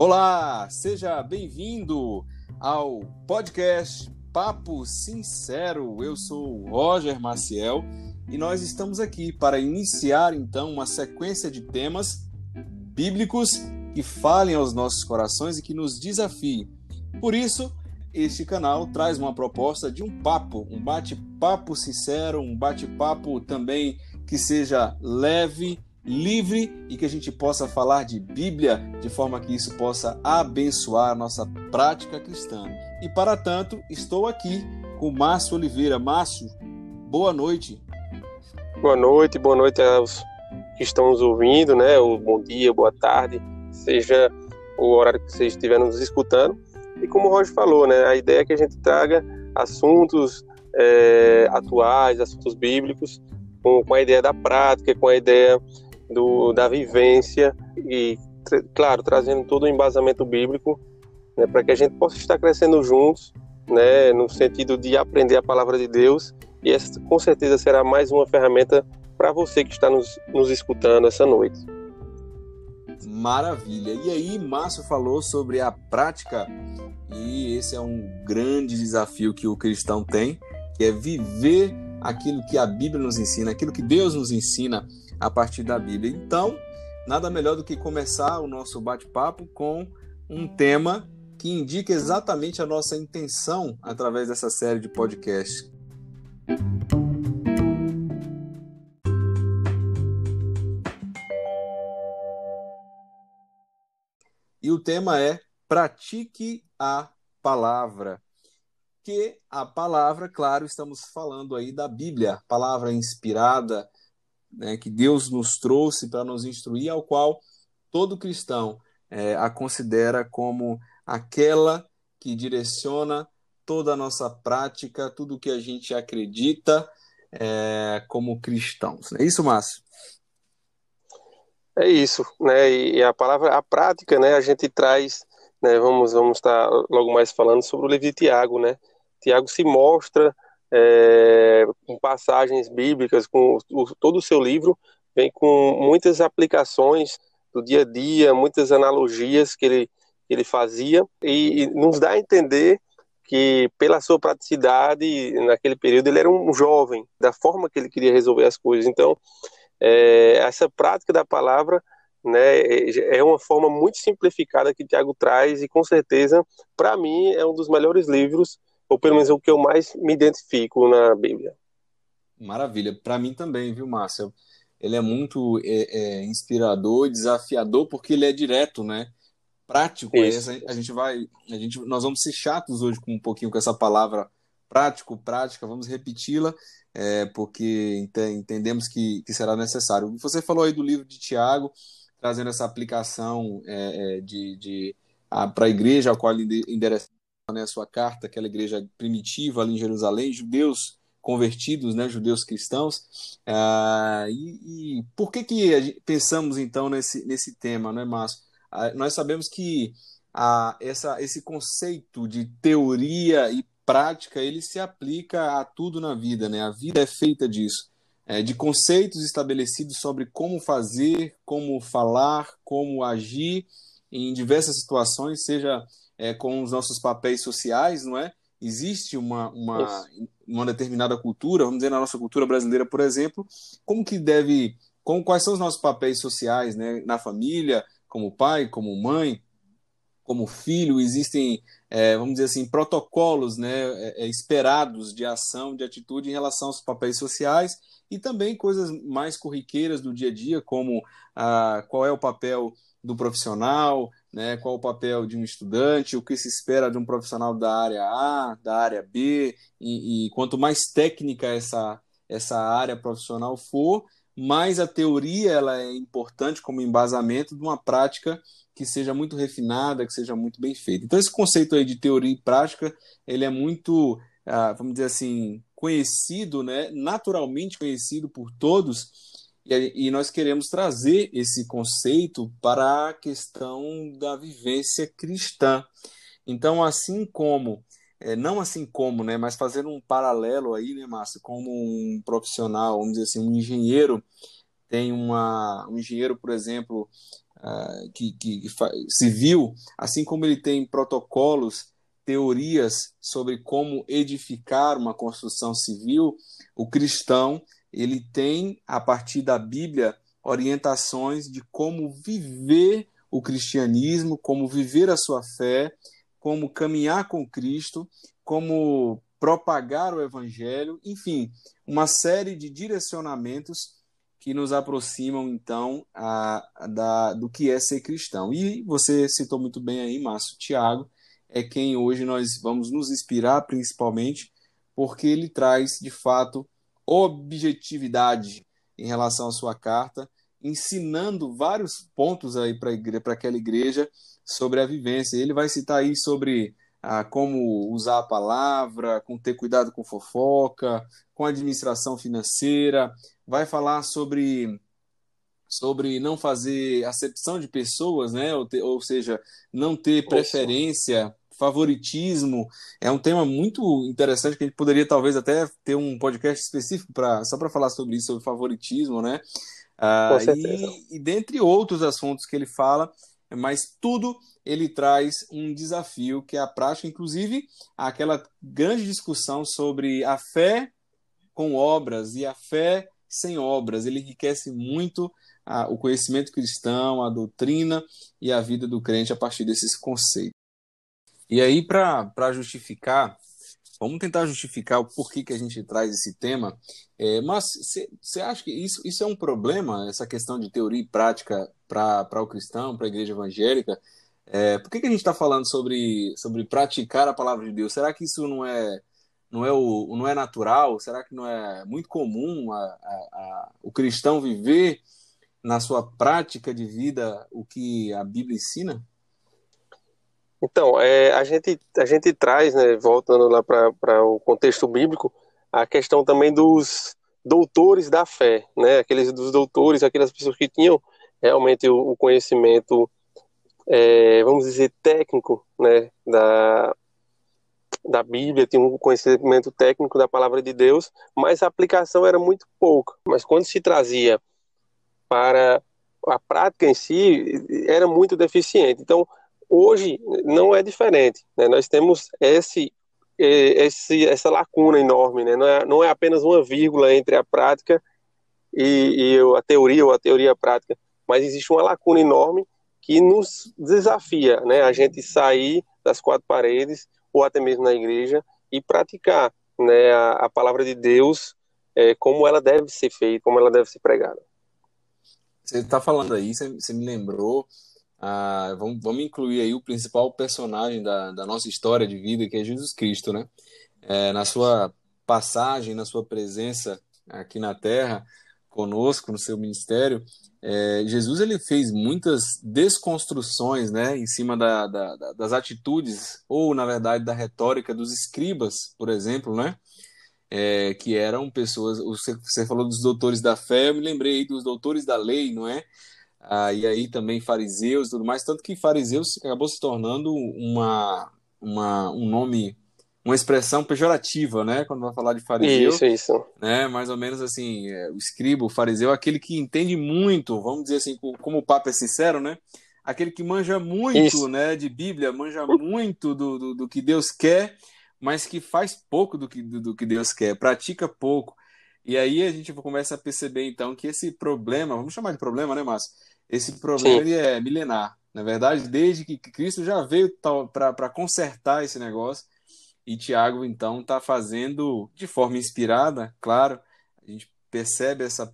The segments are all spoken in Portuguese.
Olá, seja bem-vindo ao podcast Papo Sincero. Eu sou o Roger Maciel e nós estamos aqui para iniciar então uma sequência de temas bíblicos que falem aos nossos corações e que nos desafiem. Por isso, este canal traz uma proposta de um papo, um bate-papo sincero, um bate-papo também que seja leve, livre e que a gente possa falar de Bíblia de forma que isso possa abençoar a nossa prática cristã. E para tanto, estou aqui com Márcio Oliveira. Márcio, boa noite. Boa noite, boa noite aos que estão nos ouvindo, né? O bom dia, boa tarde, seja o horário que vocês estiverem nos escutando. E como o Roger falou, né? A ideia é que a gente traga assuntos é, atuais, assuntos bíblicos, com, com a ideia da prática, com a ideia do, da vivência e, claro, trazendo todo o embasamento bíblico né, para que a gente possa estar crescendo juntos, né, no sentido de aprender a palavra de Deus. E essa, com certeza, será mais uma ferramenta para você que está nos, nos escutando essa noite. Maravilha. E aí, Márcio falou sobre a prática, e esse é um grande desafio que o cristão tem, que é viver aquilo que a Bíblia nos ensina, aquilo que Deus nos ensina a partir da Bíblia. Então, nada melhor do que começar o nosso bate-papo com um tema que indica exatamente a nossa intenção através dessa série de podcasts. E o tema é pratique a palavra. Que a palavra, claro, estamos falando aí da Bíblia, palavra inspirada, né, que Deus nos trouxe para nos instruir, ao qual todo cristão é, a considera como aquela que direciona toda a nossa prática, tudo o que a gente acredita é, como cristãos. É isso, Márcio? É isso, né? E a palavra, a prática, né? A gente traz, né? Vamos, vamos estar logo mais falando sobre o livro de Tiago, né? Tiago se mostra é, com passagens bíblicas, com o, todo o seu livro, vem com muitas aplicações do dia a dia, muitas analogias que ele, ele fazia, e, e nos dá a entender que, pela sua praticidade, naquele período, ele era um jovem, da forma que ele queria resolver as coisas. Então, é, essa prática da palavra né, é uma forma muito simplificada que Tiago traz, e com certeza, para mim, é um dos melhores livros ou pelo menos é o que eu mais me identifico na Bíblia. Maravilha, para mim também, viu, Márcio? Ele é muito é, é, inspirador desafiador porque ele é direto, né? Prático. A gente vai, a gente, nós vamos ser chatos hoje com um pouquinho com essa palavra prático, prática. Vamos repeti-la é, porque entendemos que, que será necessário. Você falou aí do livro de Tiago, trazendo essa aplicação é, é de, de para a igreja ao qual ele endereça né, a sua carta, aquela igreja primitiva ali em Jerusalém, judeus convertidos, né, judeus cristãos. Ah, e, e, por que, que pensamos então nesse, nesse tema, né, Márcio? Ah, nós sabemos que ah, essa, esse conceito de teoria e prática ele se aplica a tudo na vida, né? A vida é feita disso, é, de conceitos estabelecidos sobre como fazer, como falar, como agir em diversas situações, seja é, com os nossos papéis sociais, não é? Existe uma, uma, uma determinada cultura, vamos dizer, na nossa cultura brasileira, por exemplo, como que deve, como, quais são os nossos papéis sociais, né? Na família, como pai, como mãe, como filho, existem, é, vamos dizer assim, protocolos né, é, é, esperados de ação, de atitude em relação aos papéis sociais e também coisas mais corriqueiras do dia a dia, como ah, qual é o papel do profissional, né, qual o papel de um estudante, o que se espera de um profissional da área A, da área B, e, e quanto mais técnica essa, essa área profissional for, mais a teoria ela é importante como embasamento de uma prática que seja muito refinada, que seja muito bem feita. Então esse conceito aí de teoria e prática, ele é muito, ah, vamos dizer assim, conhecido, né, naturalmente conhecido por todos, e, nós queremos trazer esse conceito para a questão da vivência cristã. Então, assim como, é, não assim como, né, mas fazendo um paralelo aí, né, Márcio, como um profissional, vamos dizer assim, um engenheiro, tem uma, um engenheiro, por exemplo, uh, que, que, que civil, assim como ele tem protocolos, teorias sobre como edificar uma construção civil, o cristão ele tem a partir da Bíblia orientações de como viver o cristianismo, como viver a sua fé, como caminhar com Cristo, como propagar o evangelho, enfim, uma série de direcionamentos que nos aproximam então a, da, do que é ser cristão. E você citou muito bem aí, Márcio Tiago, é quem hoje nós vamos nos inspirar principalmente, porque ele traz de fato objetividade em relação à sua carta, ensinando vários pontos aí para aquela igreja sobre a vivência. Ele vai citar aí sobre ah, como usar a palavra, com ter cuidado com fofoca, com administração financeira, vai falar sobre sobre não fazer acepção de pessoas, né? Ou, ou seja, não ter preferência, favoritismo. É um tema muito interessante que a gente poderia talvez até ter um podcast específico para só para falar sobre isso, sobre favoritismo, né? Ah, e, e dentre outros assuntos que ele fala, mas tudo ele traz um desafio que é a prática, inclusive aquela grande discussão sobre a fé com obras e a fé sem obras. Ele enriquece muito a, o conhecimento cristão, a doutrina e a vida do crente a partir desses conceitos. E aí, para justificar Vamos tentar justificar o porquê que a gente traz esse tema. É, mas você acha que isso, isso é um problema, essa questão de teoria e prática para o cristão, para a igreja evangélica? É, por que, que a gente está falando sobre, sobre praticar a palavra de Deus? Será que isso não é, não é, o, não é natural? Será que não é muito comum a, a, a, o cristão viver na sua prática de vida o que a Bíblia ensina? Então, é, a, gente, a gente traz, né, voltando lá para o contexto bíblico, a questão também dos doutores da fé, né, aqueles dos doutores, aquelas pessoas que tinham realmente o, o conhecimento, é, vamos dizer, técnico, né, da, da Bíblia, tinham um conhecimento técnico da palavra de Deus, mas a aplicação era muito pouca. Mas quando se trazia para a prática em si, era muito deficiente. Então, Hoje não é diferente. Né? Nós temos esse, esse, essa lacuna enorme. Né? Não, é, não é apenas uma vírgula entre a prática e, e a teoria ou a teoria prática, mas existe uma lacuna enorme que nos desafia né? a gente sair das quatro paredes ou até mesmo na igreja e praticar né, a, a palavra de Deus é, como ela deve ser feita, como ela deve ser pregada. Você está falando aí, você, você me lembrou ah, vamos, vamos incluir aí o principal personagem da, da nossa história de vida, que é Jesus Cristo, né? É, na sua passagem, na sua presença aqui na Terra, conosco, no seu ministério, é, Jesus ele fez muitas desconstruções né, em cima da, da, das atitudes, ou na verdade da retórica dos escribas, por exemplo, né? É, que eram pessoas. Você, falou dos doutores da fé, eu me lembrei dos doutores da lei, não é? Ah, e aí também fariseus e tudo mais, tanto que fariseus acabou se tornando uma, uma, um nome, uma expressão pejorativa, né? Quando vai falar de fariseu. Isso, isso. Né? Mais ou menos assim, é, o escriba, o fariseu, aquele que entende muito, vamos dizer assim, como o Papa é sincero, né? Aquele que manja muito isso. né, de Bíblia, manja muito do, do, do, que Deus quer, mas que faz pouco do que, do, do que Deus quer, pratica pouco. E aí a gente começa a perceber então que esse problema, vamos chamar de problema, né, Márcio? Esse problema ele é milenar. Na verdade, desde que Cristo já veio para consertar esse negócio, e Tiago, então, está fazendo de forma inspirada, claro, a gente percebe essa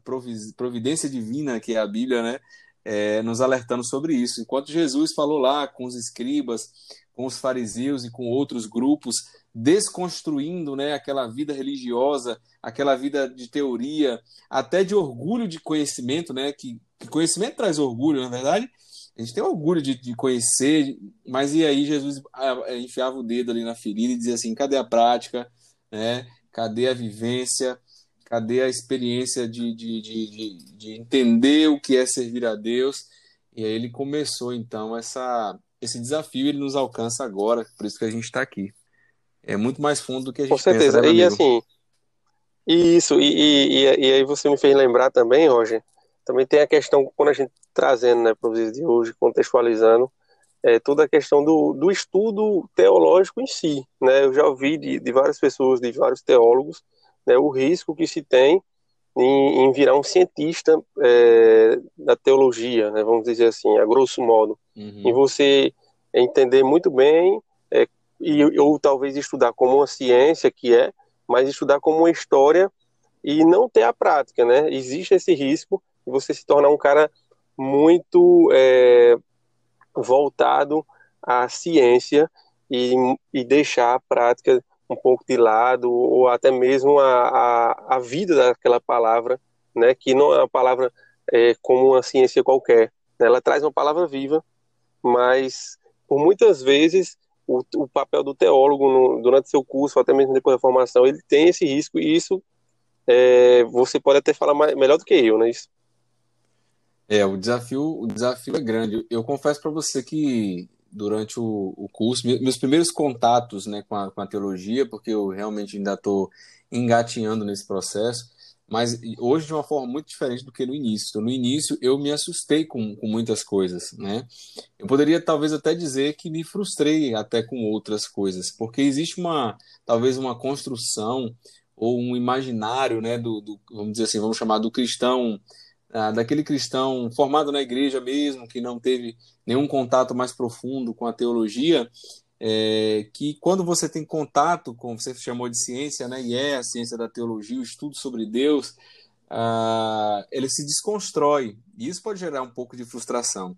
providência divina que é a Bíblia, né? É, nos alertando sobre isso. Enquanto Jesus falou lá com os escribas, com os fariseus e com outros grupos, desconstruindo né, aquela vida religiosa, aquela vida de teoria, até de orgulho de conhecimento, né, que que conhecimento traz orgulho, na verdade. A gente tem orgulho de, de conhecer, mas e aí Jesus ah, é, enfiava o dedo ali na ferida e dizia assim: cadê a prática? Né? Cadê a vivência? Cadê a experiência de, de, de, de, entender o que é servir a Deus? E aí ele começou então essa, esse desafio, ele nos alcança agora, por isso que a gente está aqui. É muito mais fundo do que a gente Com certeza. Pensa, né, e assim, isso, e, e, e, aí você me fez lembrar também, Roger, também tem a questão, quando a gente trazendo né, para os dias de hoje, contextualizando, é, toda a questão do, do estudo teológico em si. Né? Eu já ouvi de, de várias pessoas, de vários teólogos, né, o risco que se tem em, em virar um cientista é, da teologia, né, vamos dizer assim, a grosso modo. Uhum. Em você entender muito bem, é, e, ou talvez estudar como uma ciência, que é, mas estudar como uma história e não ter a prática. Né? Existe esse risco de você se tornar um cara muito é, voltado à ciência e, e deixar a prática um pouco de lado, ou até mesmo a, a, a vida daquela palavra, né, que não é uma palavra é, como uma ciência qualquer. Né? Ela traz uma palavra viva, mas por muitas vezes o, o papel do teólogo no, durante seu curso, até mesmo depois da formação, ele tem esse risco e isso é, você pode até falar mais, melhor do que eu, né? Isso. É, o desafio, o desafio é grande. Eu confesso para você que durante o, o, curso, meus primeiros contatos né, com, a, com a teologia, porque eu realmente ainda estou engatinhando nesse processo, mas hoje de uma forma muito diferente do que no início. Então, no início eu me assustei com, com muitas coisas, né? Eu poderia talvez até dizer que me frustrei até com outras coisas, porque existe uma talvez uma construção ou um imaginário, né, do, do vamos dizer assim, vamos chamar do cristão ah, daquele cristão formado na igreja mesmo, que não teve nenhum contato mais profundo com a teologia, é, que quando você tem contato com, você chamou de ciência, né, e é a ciência da teologia, o estudo sobre Deus, ah, ele se desconstrói, e isso pode gerar um pouco de frustração.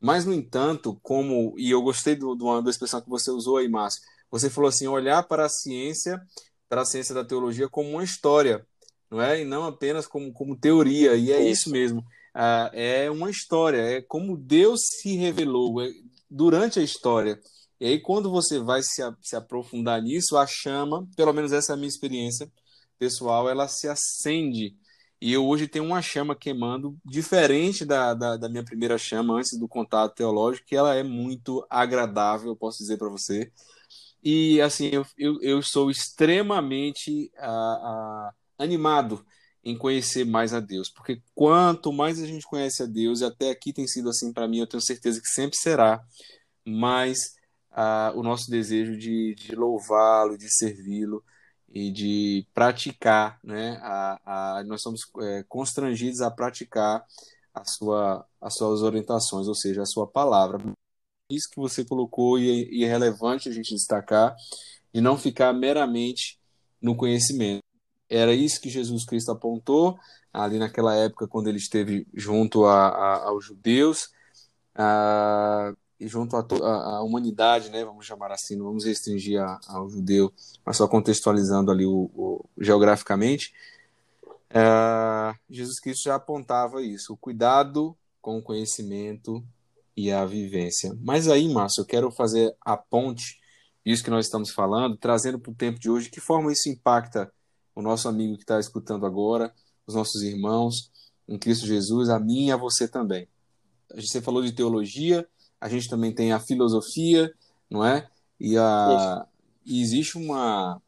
Mas, no entanto, como, e eu gostei do, do, da expressão que você usou aí, Márcio, você falou assim, olhar para a ciência, para a ciência da teologia como uma história, não é? E não apenas como, como teoria, e é isso, mesmo. Ah, é uma história, é como Deus se revelou é, durante a história. E aí, quando você vai se, se aprofundar nisso, a chama, pelo menos essa é a minha experiência pessoal, ela se acende. E eu hoje tenho uma chama queimando, diferente da, da, da minha primeira chama antes do contato teológico, que ela é muito agradável, eu posso dizer para você. E assim, eu, eu, eu sou extremamente. Uh, uh, animado em conhecer mais a Deus, porque quanto mais a gente conhece a Deus, e até aqui tem sido assim para mim, eu tenho certeza que sempre será, mais ah, o nosso desejo de, de louvá-lo, de servi-lo e de praticar, né? A, a, nós somos é, constrangidos a praticar a sua, as suas orientações, ou seja, a sua palavra. Isso que você colocou e, é, e é relevante a gente destacar e não ficar meramente no conhecimento. Era isso que Jesus Cristo apontou ali naquela época, quando ele esteve junto a, a, aos judeus a, e junto à humanidade, né, vamos chamar assim, não vamos restringir ao judeu, mas só contextualizando ali o, o geograficamente. É, Jesus Cristo já apontava isso, o cuidado com o conhecimento e a vivência. Mas aí, Márcio, eu quero fazer a ponte, isso que nós estamos falando, trazendo para o tempo de hoje, que forma isso impacta o nosso amigo que está escutando agora, os nossos irmãos em Cristo Jesus, a mim e a você também. Você falou de teologia, a gente também tem a filosofia, não é? E, a, e existe uma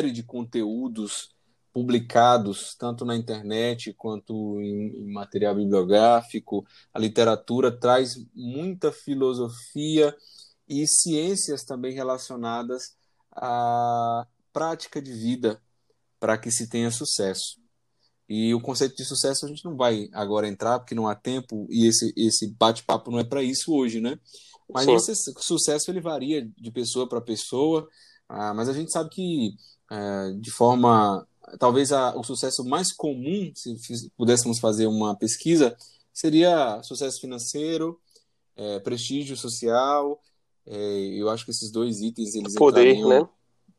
série de conteúdos publicados tanto na internet quanto em, em, material bibliográfico. A literatura traz muita filosofia e ciências também relacionadas à prática de vida para que se tenha sucesso. E o conceito de sucesso a gente não vai agora entrar, porque não há tempo, e esse, esse bate-papo não é para isso hoje, né? Mas esse sucesso ele varia de pessoa para pessoa, ah, mas a gente sabe que é, de forma. Talvez a, o sucesso mais comum, se pudéssemos fazer uma pesquisa, seria sucesso financeiro, é, prestígio social. É, eu acho que esses dois itens eles poder, entrariam, né?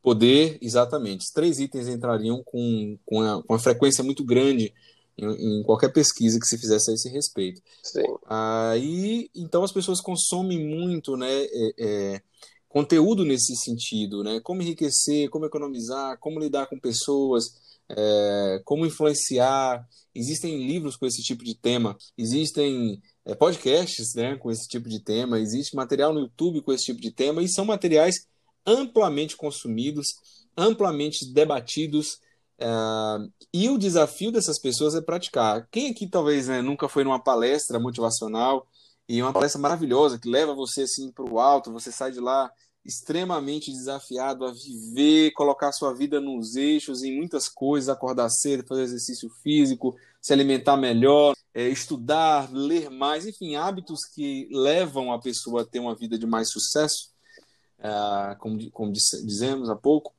Poder, exatamente. Os três itens entrariam com, com, a, com uma frequência muito grande em, em, qualquer pesquisa que se fizesse a esse respeito. Sim. Aí, então as pessoas consomem muito, né, é, é, conteúdo nesse sentido, né? Como enriquecer, como economizar, como lidar com pessoas, é, como influenciar. Existem livros com esse tipo de tema, existem é, podcasts, né, com esse tipo de tema, existe material no YouTube com esse tipo de tema e são materiais amplamente consumidos, amplamente debatidos Uh, e o desafio dessas pessoas é praticar. Quem aqui talvez né, nunca foi numa palestra motivacional e uma palestra maravilhosa que leva você assim para o alto, você sai de lá extremamente desafiado a viver, colocar sua vida nos eixos em muitas coisas, acordar cedo, fazer exercício físico, se alimentar melhor, é, estudar, ler mais, enfim, hábitos que levam a pessoa a ter uma vida de mais sucesso, como, como dizemos há pouco.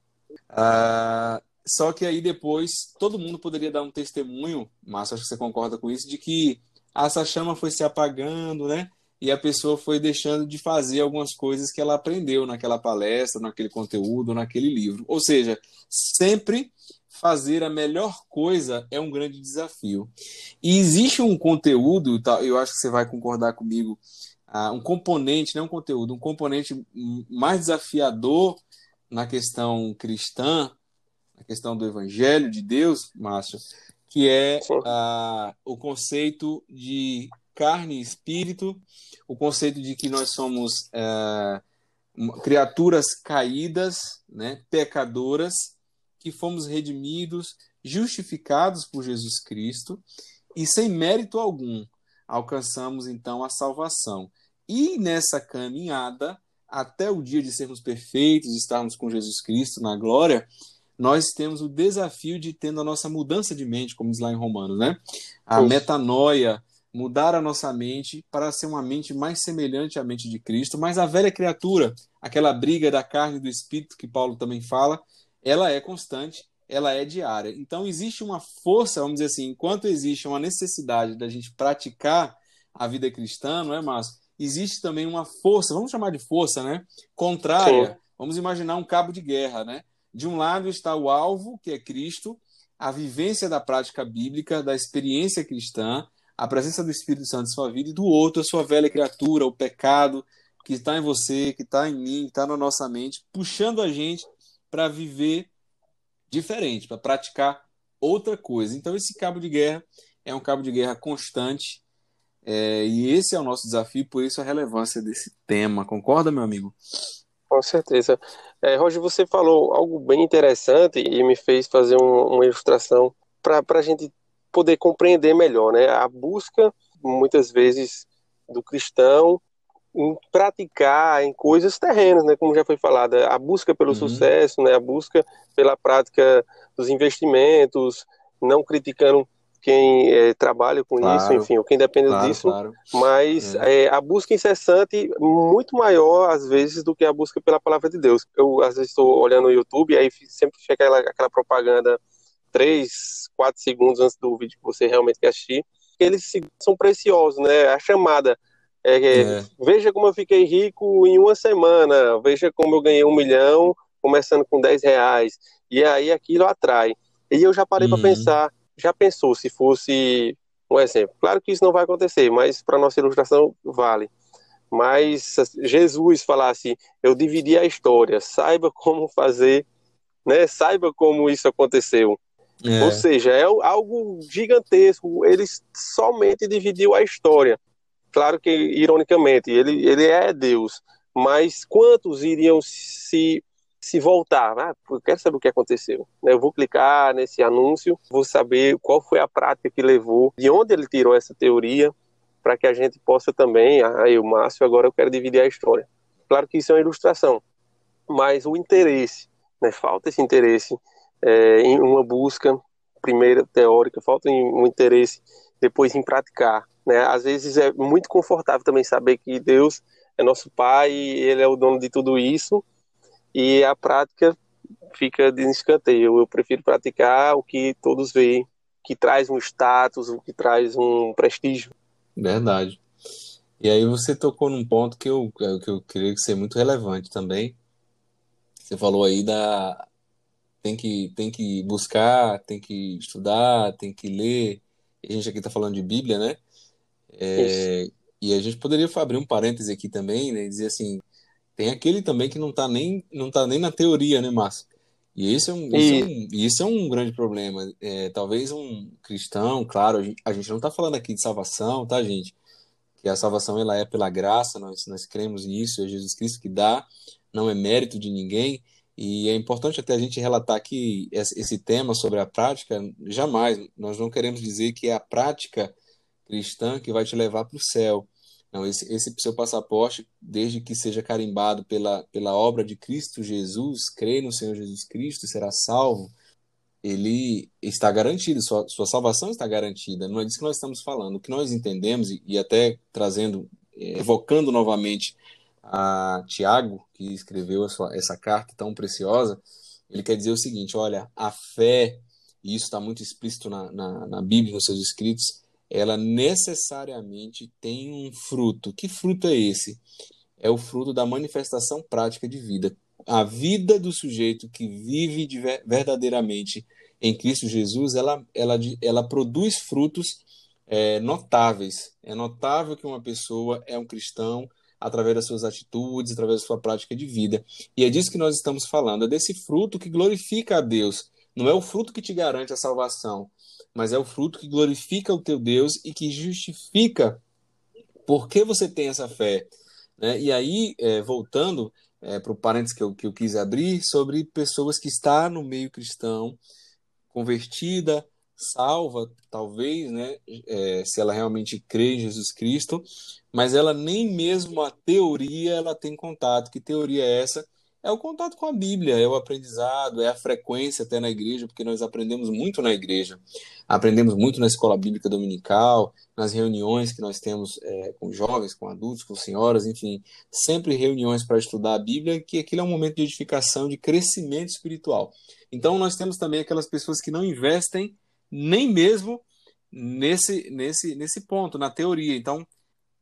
Uh, só que aí depois todo mundo poderia dar um testemunho, Márcio, acho que você concorda com isso, de que essa chama foi se apagando, né? E a pessoa foi deixando de fazer algumas coisas que ela aprendeu naquela palestra, naquele conteúdo, naquele livro. Ou seja, sempre fazer a melhor coisa é um grande desafio. E existe um conteúdo, eu acho que você vai concordar comigo, ah, um componente, não um conteúdo, um componente mais desafiador na questão cristã, a questão do evangelho de Deus, Márcio, que é uh, o conceito de carne e espírito, o conceito de que nós somos uh, criaturas caídas, né, pecadoras, que fomos redimidos, justificados por Jesus Cristo e sem mérito algum alcançamos então a salvação. E nessa caminhada, até o dia de sermos perfeitos, estarmos com Jesus Cristo na glória, nós temos o desafio de tendo a nossa mudança de mente, como diz lá em Romanos, né? A Isso. metanoia, mudar a nossa mente para ser uma mente mais semelhante à mente de Cristo, mas a velha criatura, aquela briga da carne e do espírito que Paulo também fala, ela é constante, ela é diária. Então existe uma força, vamos dizer assim, enquanto existe uma necessidade da gente praticar a vida cristã, não é, Márcio? Existe também uma força, vamos chamar de força, né? Contrária. Sim. Vamos imaginar um cabo de guerra, né? De um lado está o alvo, que é Cristo, a vivência da prática bíblica, da experiência cristã, a presença do Espírito Santo em sua vida, e do outro, a sua velha criatura, o pecado que está em você, que está em mim, que está na nossa mente, puxando a gente para viver diferente, para praticar outra coisa. Então, esse cabo de guerra é um cabo de guerra constante, é, e esse é o nosso desafio, por isso a relevância desse tema. Concorda, meu amigo? Com certeza. É, Roger, você falou algo bem interessante e me fez fazer um, uma ilustração para a gente poder compreender melhor, né? A busca, muitas vezes, do cristão em praticar em coisas terrenas, né? Como já foi falado, a busca pelo uhum. sucesso, né? A busca pela prática dos investimentos, não criticando quem é, trabalha com claro, isso, enfim, ou quem depende claro, disso, claro. mas é. É, a busca incessante muito maior às vezes do que a busca pela palavra de Deus. Eu às vezes estou olhando no YouTube e aí sempre chega aquela, aquela propaganda três, quatro segundos antes do vídeo que você realmente quer assistir, eles são preciosos, né? A chamada é, é, é, veja como eu fiquei rico em uma semana, veja como eu ganhei um milhão começando com 10 reais, e aí aquilo atrai. E eu já parei para uhum. pensar, já pensou se fosse um exemplo? Claro que isso não vai acontecer, mas para nossa ilustração vale. Mas Jesus falasse, eu dividi a história, saiba como fazer, né? Saiba como isso aconteceu. É. Ou seja, é algo gigantesco. Ele somente dividiu a história. Claro que, ironicamente, ele, ele é Deus. Mas quantos iriam se se voltar, ah, eu quero saber o que aconteceu. Eu vou clicar nesse anúncio, vou saber qual foi a prática que levou, de onde ele tirou essa teoria, para que a gente possa também, ah, eu, Márcio, agora eu quero dividir a história. Claro que isso é uma ilustração, mas o interesse, né, falta esse interesse é, em uma busca primeira teórica, falta um interesse depois em praticar. Né? Às vezes é muito confortável também saber que Deus é nosso Pai, Ele é o dono de tudo isso, e a prática fica de escanteio. Eu prefiro praticar o que todos veem, que traz um status, o que traz um prestígio. Verdade. E aí você tocou num ponto que eu, que eu queria ser muito relevante também. Você falou aí da tem que tem que buscar, tem que estudar, tem que ler. A gente aqui está falando de Bíblia, né? É, e a gente poderia abrir um parêntese aqui também, né? E dizer assim, tem aquele também que não está nem, não tá nem na teoria, né, Márcio? E isso é um, isso é um, é um grande problema. É, talvez um cristão, claro, a gente, a gente não está falando aqui de salvação, tá, gente? Que a salvação ela é pela graça, nós, nós cremos nisso, é Jesus Cristo que dá, não é mérito de ninguém. E é importante até a gente relatar aqui esse tema sobre a prática. Jamais, nós não queremos dizer que é a prática cristã que vai te levar para o céu. Não, esse, esse seu passaporte, desde que seja carimbado pela, pela obra de Cristo Jesus, crê no Senhor Jesus Cristo e será salvo, ele está garantido, sua, sua salvação está garantida. Não é disso que nós estamos falando. O que nós entendemos, e, e até trazendo, é, evocando novamente a Tiago, que escreveu sua, essa carta tão preciosa, ele quer dizer o seguinte: olha, a fé, e isso está muito explícito na, na, na Bíblia, nos seus escritos, ela necessariamente tem um fruto. Que fruto é esse? É o fruto da manifestação prática de vida. A vida do sujeito que vive de, verdadeiramente em Cristo Jesus, ela, ela, ela produz frutos é, notáveis. É notável que uma pessoa é um cristão através das suas atitudes, através da sua prática de vida. E é disso que nós estamos falando, é desse fruto que glorifica a Deus. Não é o fruto que te garante a salvação, mas é o fruto que glorifica o teu Deus e que justifica por que você tem essa fé. Né? E aí, é, voltando é, para o parênteses que eu, que eu quis abrir, sobre pessoas que estão no meio cristão, convertida, salva, talvez, né, é, se ela realmente crê em Jesus Cristo, mas ela nem mesmo a teoria ela tem contato. Que teoria é essa? É o contato com a Bíblia, é o aprendizado, é a frequência até na igreja, porque nós aprendemos muito na igreja. Aprendemos muito na escola bíblica dominical, nas reuniões que nós temos é, com jovens, com adultos, com senhoras, enfim, sempre reuniões para estudar a Bíblia, que aquilo é um momento de edificação, de crescimento espiritual. Então, nós temos também aquelas pessoas que não investem nem mesmo nesse, nesse, nesse ponto, na teoria. Então,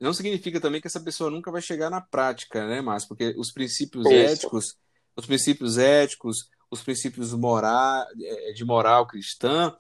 não significa também que essa pessoa nunca vai chegar na prática, né, Márcio? Porque os princípios Isso. éticos, os princípios éticos, os princípios moral, é, de moral cristã,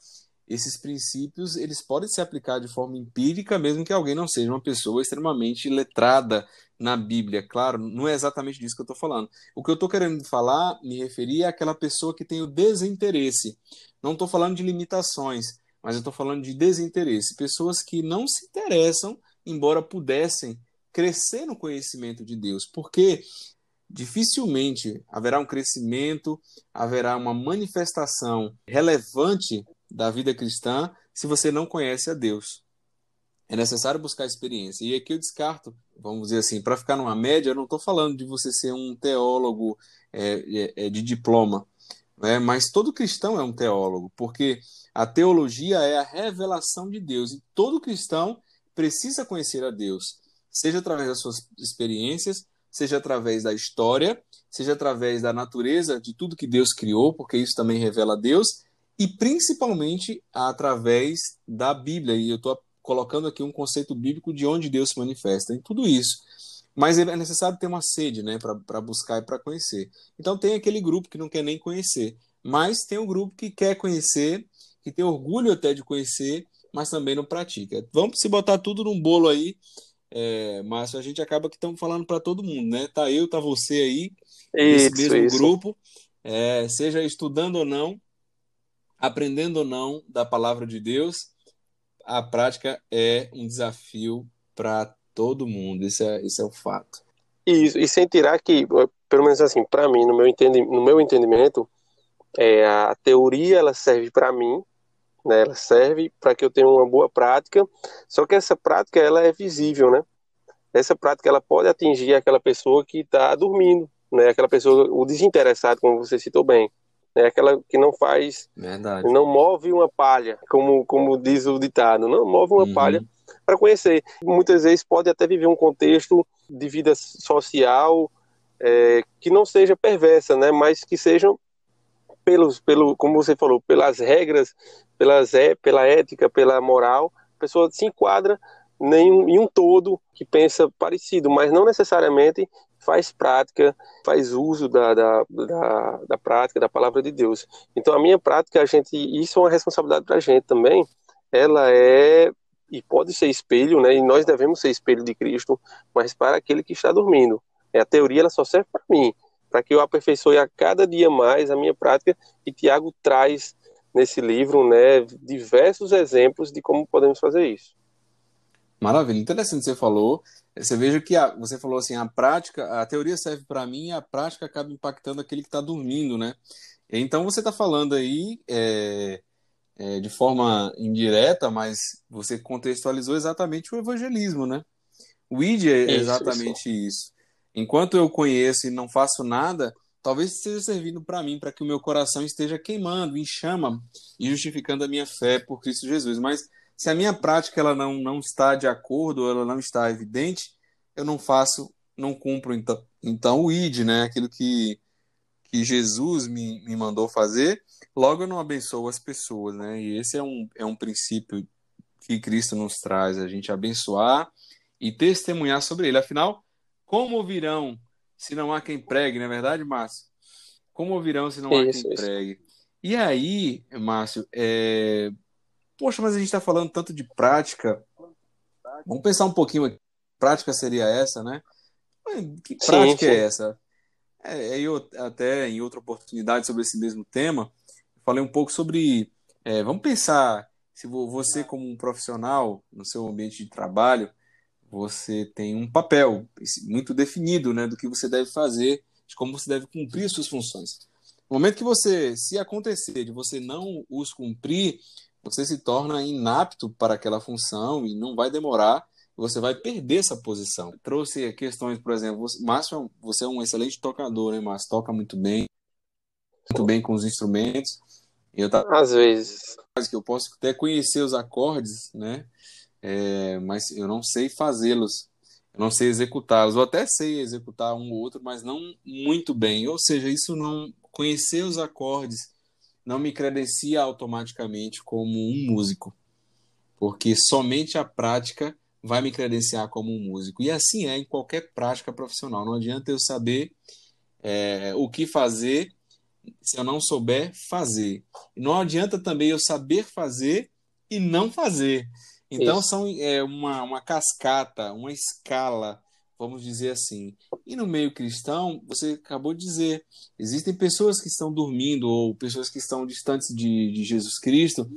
esses princípios eles podem se aplicar de forma empírica, mesmo que alguém não seja uma pessoa extremamente letrada na Bíblia. Claro, não é exatamente disso que eu estou falando. O que eu estou querendo falar, me referir é àquela pessoa que tem o desinteresse. Não estou falando de limitações, mas eu estou falando de desinteresse. Pessoas que não se interessam, embora pudessem crescer no conhecimento de Deus, porque dificilmente haverá um crescimento, haverá uma manifestação relevante da vida cristã se você não conhece a Deus. É necessário buscar experiência. E aqui eu descarto, vamos dizer assim, para ficar numa média, eu não estou falando de você ser um teólogo é, é, é, de diploma, né? mas todo cristão é um teólogo, porque a teologia é a revelação de Deus e todo cristão precisa conhecer a Deus, seja através das suas experiências, seja através da história, seja através da natureza de tudo que Deus criou, porque isso também revela Deus, e principalmente através da Bíblia. E eu estou colocando aqui um conceito bíblico de onde Deus se manifesta em tudo isso. Mas é necessário ter uma sede né, para buscar e para conhecer. Então tem aquele grupo que não quer nem conhecer, mas tem um grupo que quer conhecer, que tem orgulho até de conhecer, mas também não pratica. Vamos se botar tudo num bolo aí, é, Márcio, a gente acaba que estamos falando para todo mundo, né? Tá eu, tá você aí, isso, esse mesmo isso. grupo, é, seja estudando ou não, aprendendo ou não da palavra de Deus, a prática é um desafio para todo mundo. Isso é, isso é o fato. E, e sem tirar que, pelo menos assim, para mim, no meu, entendi, no meu entendimento, é, a teoria ela serve para mim, né, ela serve para que eu tenha uma boa prática, só que essa prática ela é visível, né? Essa prática ela pode atingir aquela pessoa que está dormindo, né? Aquela pessoa, o desinteressado, como você citou bem é aquela que não faz, Verdade. não move uma palha, como, como diz o ditado, não move uma uhum. palha para conhecer. Muitas vezes pode até viver um contexto de vida social é, que não seja perversa, né, mas que sejam pelos, pelo, como você falou, pelas regras, pelas, é, pela ética, pela moral, a pessoa se enquadra em um todo que pensa parecido, mas não necessariamente faz prática, faz uso da, da, da, da, prática, da palavra de Deus. Então, a minha prática, a gente, isso é uma responsabilidade para a gente também, ela é, e pode ser espelho, né, e nós devemos ser espelho de Cristo, mas para aquele que está dormindo. É, a teoria, ela só serve para mim, para que eu aperfeiçoe a cada dia mais a minha prática, e Tiago traz nesse livro, né, diversos exemplos de como podemos fazer isso. Maravilha, interessante você falou. Você veja que a, você falou assim, a prática, a teoria serve para mim, a prática acaba impactando aquele que está dormindo, né? Então você está falando aí é, é, de forma indireta, mas você contextualizou exatamente o evangelismo, né? O ID é exatamente isso, isso. Enquanto eu conheço e não faço nada, talvez esteja servindo para mim, para que o meu coração esteja queimando, em chama e justificando a minha fé por Cristo Jesus. Mas se a minha prática ela não, não está de acordo, ela não está evidente, eu não faço, não cumpro então, então o ID, né? Aquilo que, que Jesus me, me mandou fazer, logo eu não abençoo as pessoas, né? E esse é um, é um princípio que Cristo nos traz, a gente abençoar e testemunhar sobre ele. Afinal, como ouvirão se não há quem pregue, não é verdade, Márcio? Como ouvirão se não há isso, quem isso. pregue? E aí, Márcio, é, Poxa, mas a gente está falando tanto de prática. Vamos pensar um pouquinho aqui. Prática seria essa, né? Que prática sim, sim. é essa? É, eu até em outra oportunidade sobre esse mesmo tema, falei um pouco sobre. É, vamos pensar se você, como um profissional no seu ambiente de trabalho, você tem um papel muito definido né, do que você deve fazer, de como você deve cumprir as suas funções. No momento que você, se acontecer de você não os cumprir, você se torna inapto para aquela função e não vai demorar, você vai perder essa posição. Trouxe questões, por exemplo, Márcio, você é um excelente tocador, né, Márcio? Toca muito bem, muito bem com os instrumentos. Eu tava, Às vezes. Que eu posso até conhecer os acordes, né? É, mas eu não sei fazê-los. Eu não sei executá-los. Eu até sei executar um ou outro, mas não muito bem. Ou seja, isso não conhecer os acordes não me credencia automaticamente como um músico, porque somente a prática vai me credenciar como um músico. E assim é em qualquer prática profissional. Não adianta eu saber é, o que fazer se eu não souber fazer. Não adianta também eu saber fazer e não fazer. Então Isso. são é, uma, uma cascata, uma escala vamos dizer assim. E no meio cristão, você acabou de dizer, existem pessoas que estão dormindo ou pessoas que estão distantes de, de Jesus Cristo